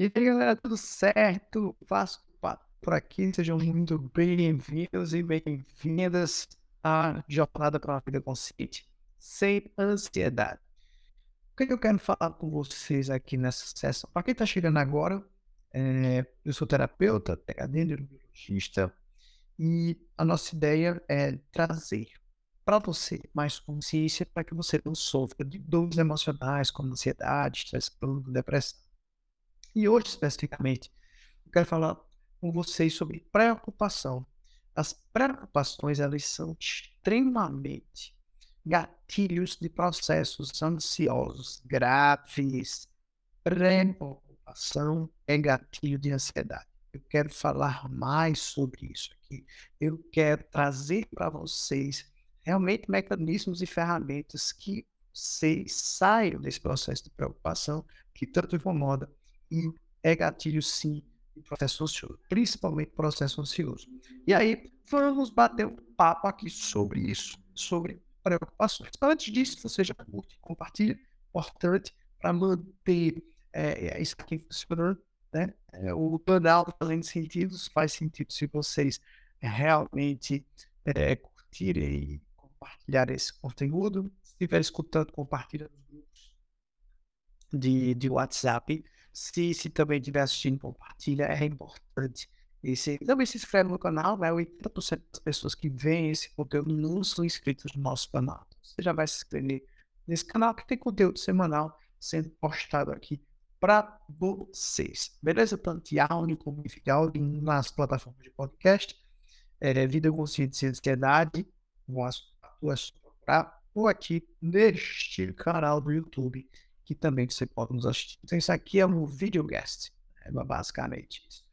E aí, galera, tudo certo? Vasco por aqui, sejam muito bem-vindos e bem-vindas à Jornada para uma Vida Consciente, sem ansiedade. O que, que eu quero falar com vocês aqui nessa sessão? Para quem está chegando agora, é, eu sou terapeuta, PhD, neurologista, e a nossa ideia é trazer para você mais consciência para que você não sofra de dores emocionais como ansiedade, estresse depressão. E hoje, especificamente, eu quero falar com vocês sobre preocupação. As preocupações, elas são extremamente gatilhos de processos ansiosos graves. Preocupação é gatilho de ansiedade. Eu quero falar mais sobre isso aqui. Eu quero trazer para vocês realmente mecanismos e ferramentas que vocês saiam desse processo de preocupação que tanto incomoda e é gatilho sim de processo ansioso, principalmente processo ansioso. E aí vamos bater um papo aqui sobre isso, sobre preocupações. Antes disso, você já curte, compartilha, importante para manter é, isso aqui funcionando, né? É, o canal fazendo sentido, faz sentido se vocês realmente é, curtirem e compartilhar esse conteúdo. Se estiver escutando, compartilha nos grupos de, de WhatsApp se, se também estiver assistindo, compartilha, é importante. E se, também se inscreve no canal, né? 80% das pessoas que veem esse conteúdo não são inscritos no nosso canal. Você já vai se inscrever nesse canal que tem conteúdo semanal sendo postado aqui para vocês. Beleza? Tanto áudio como áudio nas plataformas de podcast. É, Vida Consciente e Ansiedade, com as tuas ou aqui neste canal do YouTube que também você pode nos assistir. Então, isso aqui é um videocast, né? basicamente isso.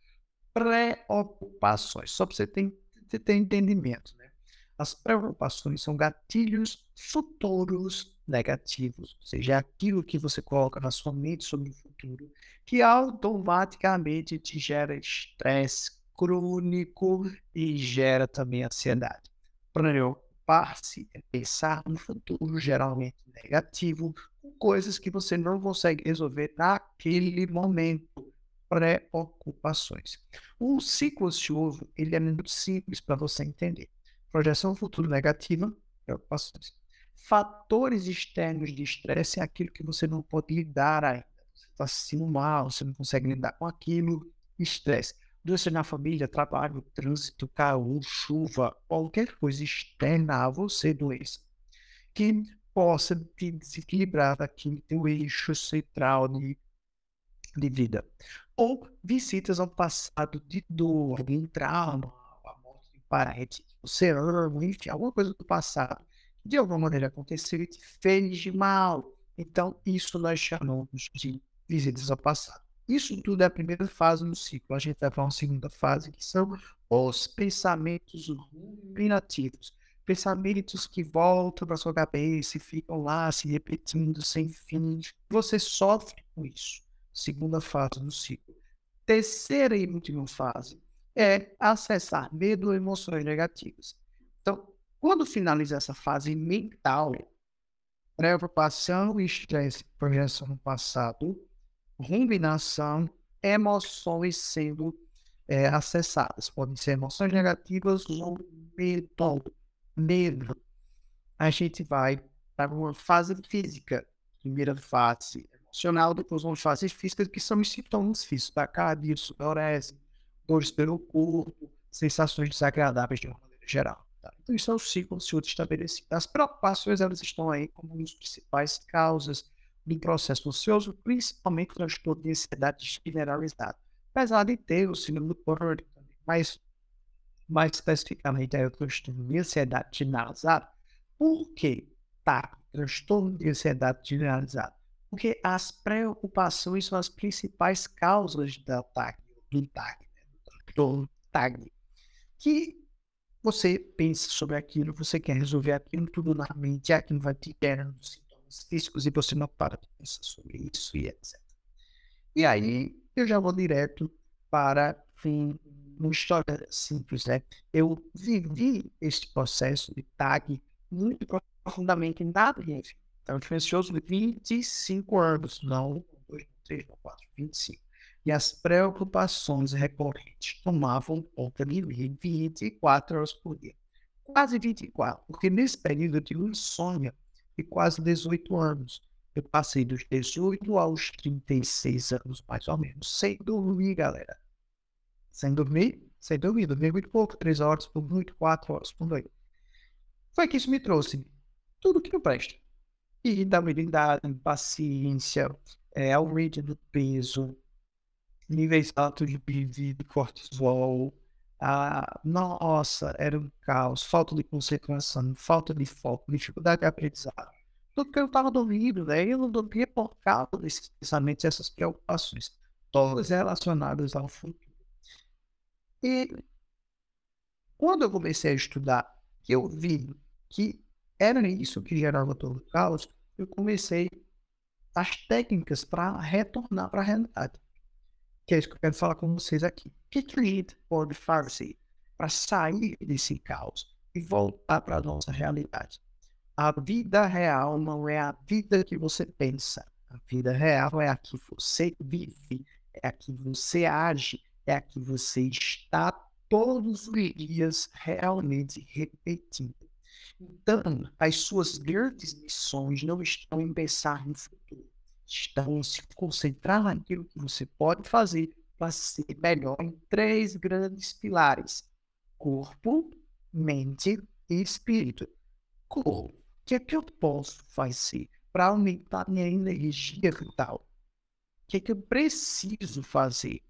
Preocupações, só para você ter, ter entendimento. Né? As preocupações são gatilhos futuros negativos, ou seja, é aquilo que você coloca na sua mente sobre o futuro, que automaticamente te gera estresse crônico e gera também ansiedade. Preocupar-se é pensar no futuro geralmente negativo, coisas que você não consegue resolver naquele momento. Preocupações. O ciclo ansioso ele é muito simples para você entender. Projeção futuro negativa, preocupações. Fatores externos de estresse é aquilo que você não pode lidar ainda. Você está se sentindo mal, você não consegue lidar com aquilo. Estresse. Doença na família, trabalho, trânsito, caos, chuva, qualquer coisa externa a você, doença. Que possa te desequilibrar daquele teu eixo central de, de vida. Ou visitas ao passado de dor, algum trauma, a morte de parente, você ama, enfim, alguma coisa do passado, de alguma maneira aconteceu e te fez de mal. Então, isso nós chamamos de visitas ao passado. Isso tudo é a primeira fase do ciclo. A gente vai para uma segunda fase, que são os pensamentos ruminativos pensamentos que voltam para sua cabeça e ficam lá se repetindo sem fim. Você sofre com isso. Segunda fase do ciclo. Terceira e última fase é acessar medo e emoções negativas. Então, quando finaliza essa fase mental, preocupação e estresse, projeção no passado, ruminação, emoções sendo é, acessadas. Podem ser emoções negativas ou medo medo, a gente vai para uma fase física. Primeira fase emocional, depois uma fase física, que são os sintomas físicos, da taquicardia, sudorese, dores pelo corpo, sensações desagradáveis de uma maneira geral. Tá? Então, isso é o ciclo ansioso estabelecido. As preocupações, elas estão aí como uma das principais causas do processo ansioso, principalmente o transtorno de ansiedade generalizada. Apesar de ter o síndrome do pânico mas mais especificamente é o transtorno de ansiedade generalizada. Por que tá? Transtorno de ansiedade generalizada. Porque as preocupações são as principais causas do TAG, do TAG, né? do TAG. Que você pensa sobre aquilo, você quer resolver aquilo tudo na mente, aquilo vai te gerando sintomas físicos e você não para de pensar sobre isso e etc. E aí eu já vou direto para um uma história simples, né? Eu vivi este processo de tag muito profundamente na minha vida. Então, eu ansioso de 25 anos, não 2, 3, 4, 25. e as preocupações recorrentes tomavam conta de mim 24 horas por dia. Quase 24, porque nesse período eu tive insônia de quase 18 anos. Eu passei dos 18 aos 36 anos, mais ou menos, sem dormir, galera. Sem dormir, sem dormir, dormir muito pouco, 3 horas por noite, 4 horas por noite. Foi que isso me trouxe tudo que não presta. Irritabilidade, impaciência, é, aumento do peso, níveis altos de de cortisol. Ah, nossa, era um caos, falta de concentração, falta de foco, dificuldade de aprendizado. Tudo que eu estava dormindo, né? Eu não dormia por causa desses pensamentos, essas preocupações, todas relacionadas ao futuro. E quando eu comecei a estudar, eu vi que era isso que gerava todo o caos, eu comecei as técnicas para retornar para a realidade que é isso que eu quero falar com vocês aqui. O que, que a gente pode fazer para sair desse caos e voltar para a nossa realidade? A vida real não é a vida que você pensa. A vida real é a que você vive, é a que você age, é a que você está todos os dias realmente repetindo. Então, as suas grandes missões não estão em pensar no futuro estão se concentrar naquilo que você pode fazer para ser melhor em três grandes pilares: corpo, mente e espírito. Corpo, o que é que eu posso fazer para aumentar minha energia vital? O que é que eu preciso fazer?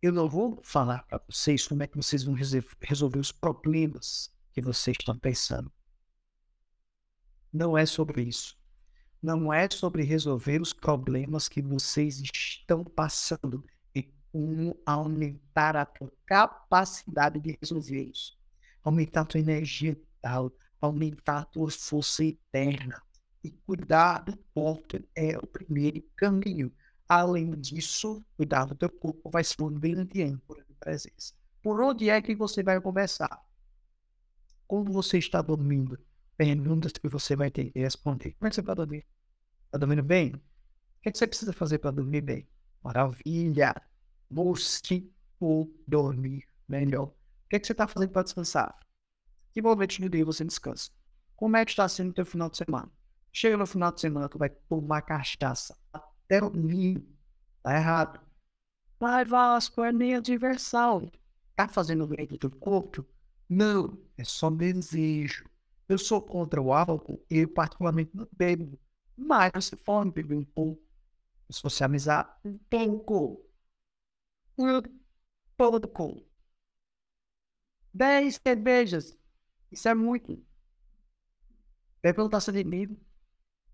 Eu não vou falar para vocês como é que vocês vão resolver os problemas que vocês estão pensando. Não é sobre isso não é sobre resolver os problemas que vocês estão passando, e como aumentar a tua capacidade de resolvê-los, aumentar a tua energia vital, aumentar a tua força interna. E cuidar do corpo é o primeiro caminho. Além disso, cuidar do teu corpo vai ser um grande âncora de presença. Por onde é que você vai começar? Como você está dormindo? perguntas que você vai ter que responder. Como é que você vai dormir? Está dormindo bem? O que, é que você precisa fazer para dormir bem? Maravilha! Busque por dormir melhor. O que, é que você está fazendo para descansar? Que momento do dia você descansa? Como é que está sendo o teu final de semana? Chega no final de semana, tu vai tomar cachaça até o. Tá errado. Vai, Vasco, é minha diversão. Tá fazendo bem do corpo? Não, é só desejo. Eu sou contra o álcool e eu particularmente não bebo. Mas se for beber um pouco, socializar um pouco, um pouco. Dez cervejas. Isso é muito. Bebe uma taça de livro,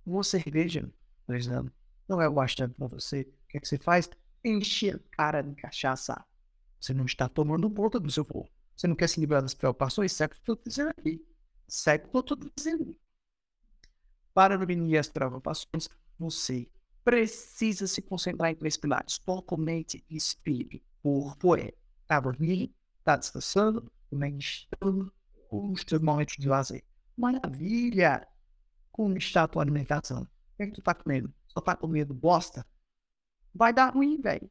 uma cerveja, por exemplo. Não é o bastante para você. O que, é que você faz? Enche a cara de cachaça. Você não está tomando conta do seu corpo. Você não quer se livrar das preocupações? Certo? Estou dizendo aqui certo? Estou dizendo. Para prevenir as preocupações, você precisa se concentrar em três pilares: corpo, mente e espírito. Corpo é tá dormindo, tá descansando, meditando, os teus momentos de lazer. Maravilha! Como está a tua alimentação? O que, é que tu tá comendo? Só tá comendo bosta? Vai dar ruim, velho.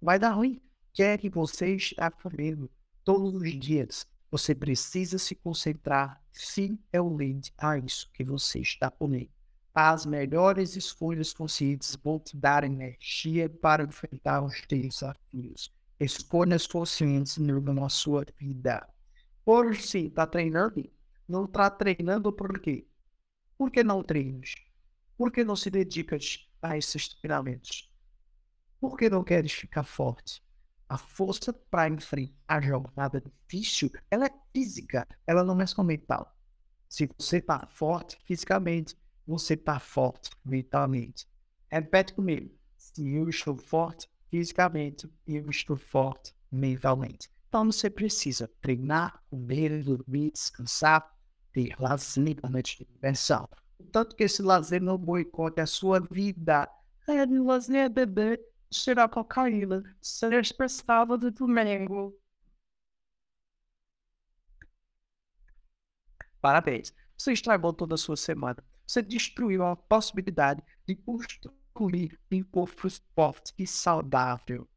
Vai dar ruim. Quer que você está comendo todos os dias você precisa se concentrar fielmente a isso que você está comendo. As melhores escolhas conscientes vão te dar energia para enfrentar os desafios. Escolhas conscientes na sua vida. Por si, está treinando? Não está treinando por quê? Por que não treinas? Por que não se dedicas a esses treinamentos? Por que não queres ficar forte? A força para enfrentar a jornada difícil, ela é física, ela não é só mental. Se você está forte fisicamente, você está forte mentalmente. Repete comigo. Se eu estou forte fisicamente, eu estou forte mentalmente. Então você precisa treinar, comer, dormir, descansar, ter lazer, momentos diversão. Tanto que esse lazer não boicote a sua vida. É, meu lazer é beber, cheirar cocaína, ser expressiva do domingo. Parabéns. Você estragou toda a sua semana. Você destruiu a possibilidade de construir em corpo forte e saudável.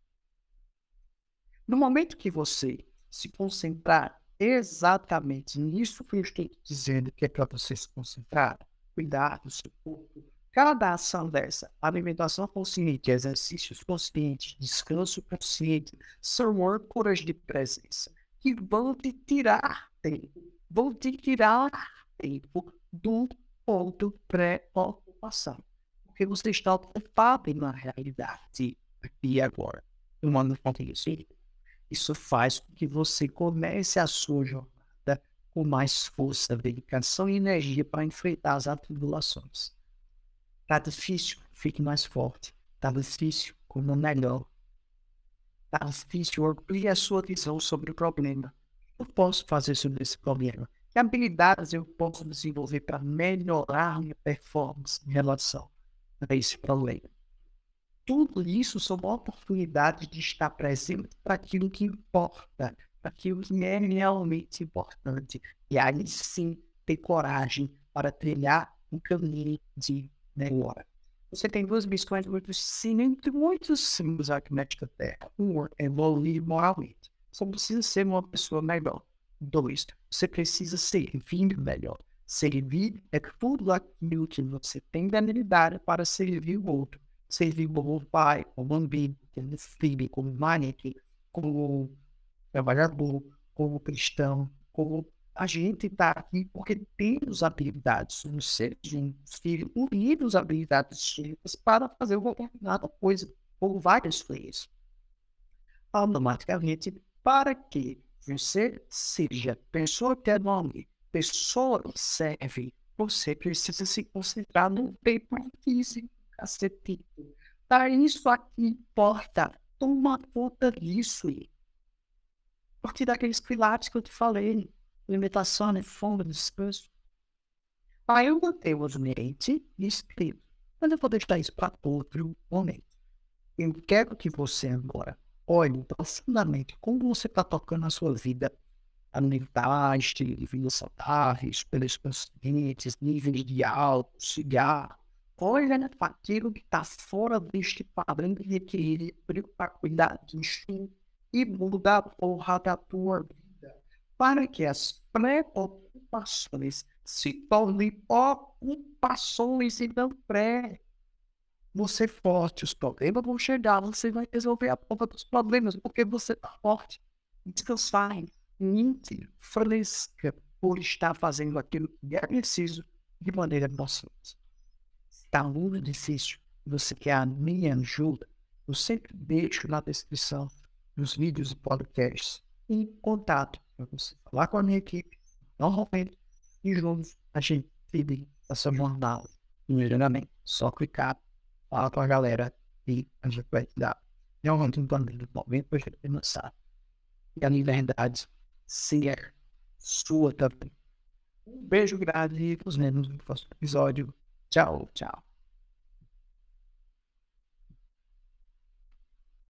No momento que você se concentrar exatamente nisso que eu estou dizendo, que é para você se concentrar, cuidar do seu corpo, cada ação dessa, alimentação consciente, exercícios conscientes, descanso consciente, são âncoras de presença que vão te tirar tempo, vão te tirar tempo do ponto pré-ocupação. Porque você está ocupado na realidade aqui e agora. Tomando conta disso. Isso faz com que você comece a sua jornada com mais força, dedicação e energia para enfrentar as atribulações. Está difícil, fique mais forte. Está difícil, como melhor. Está difícil, amplie a sua visão sobre o problema. Eu posso fazer sobre esse problema? Que habilidades eu posso desenvolver para melhorar minha performance em relação a esse problema? tudo isso são oportunidades de estar presente para aquilo que importa, aquilo que é realmente importante. E aí sim ter coragem para trilhar um caminho de melhora. Você tem duas missões muito simples, muito simples aqui nesta terra. Um, evoluir moralmente. Você precisa ser uma pessoa melhor. Dois, você precisa servir melhor. Servir é tudo aquilo que você tem de habilidade para servir o outro servir como pai, como amigo, como filho, como marido, como trabalhador, como cristão, como a gente está aqui porque temos habilidades, somos seres humanos, unidos habilidades únicas para fazer uma determinada coisa, ou várias coisas. Automaticamente, para que você seja pessoa que é nome, pessoa que serve, você precisa se concentrar no tempo físico cacete. Tá, isso aqui importa. Toma conta disso. A partir daqueles pilares que eu te falei. Limitação, né? fome, descanso. Aí eu mantenho o mente e espírito. Mas eu vou deixar isso para outro momento. Eu quero que você agora olhe profundamente como você está tocando a sua vida alimentar, estilo de vida saudáveis, pelos conscientes, níveis de álcool, cigarro, olha para aquilo que está fora deste padrão de equilíbrio para cuidar disso e muda a porra da tua vida para que as preocupações se tornem ocupações e não pré. Você forte, os problemas vão chegar, você vai resolver a porra dos problemas porque você está forte. Descansar, mente fresca por estar fazendo aquilo que é preciso de maneira consciente está muito difícil, você quer a minha ajuda, eu sempre deixo na descrição dos vídeos e podcasts em contato para você falar com a minha equipe, normalmente, e juntos a gente vive essa jornada melhoramento. Só clicar, falar com a galera e a gente vai te dar realmente um plano de momento para a gente lançar. E a liberdade ser sua também. Um beijo grande e nos vemos no próximo episódio. Tchau, tchau.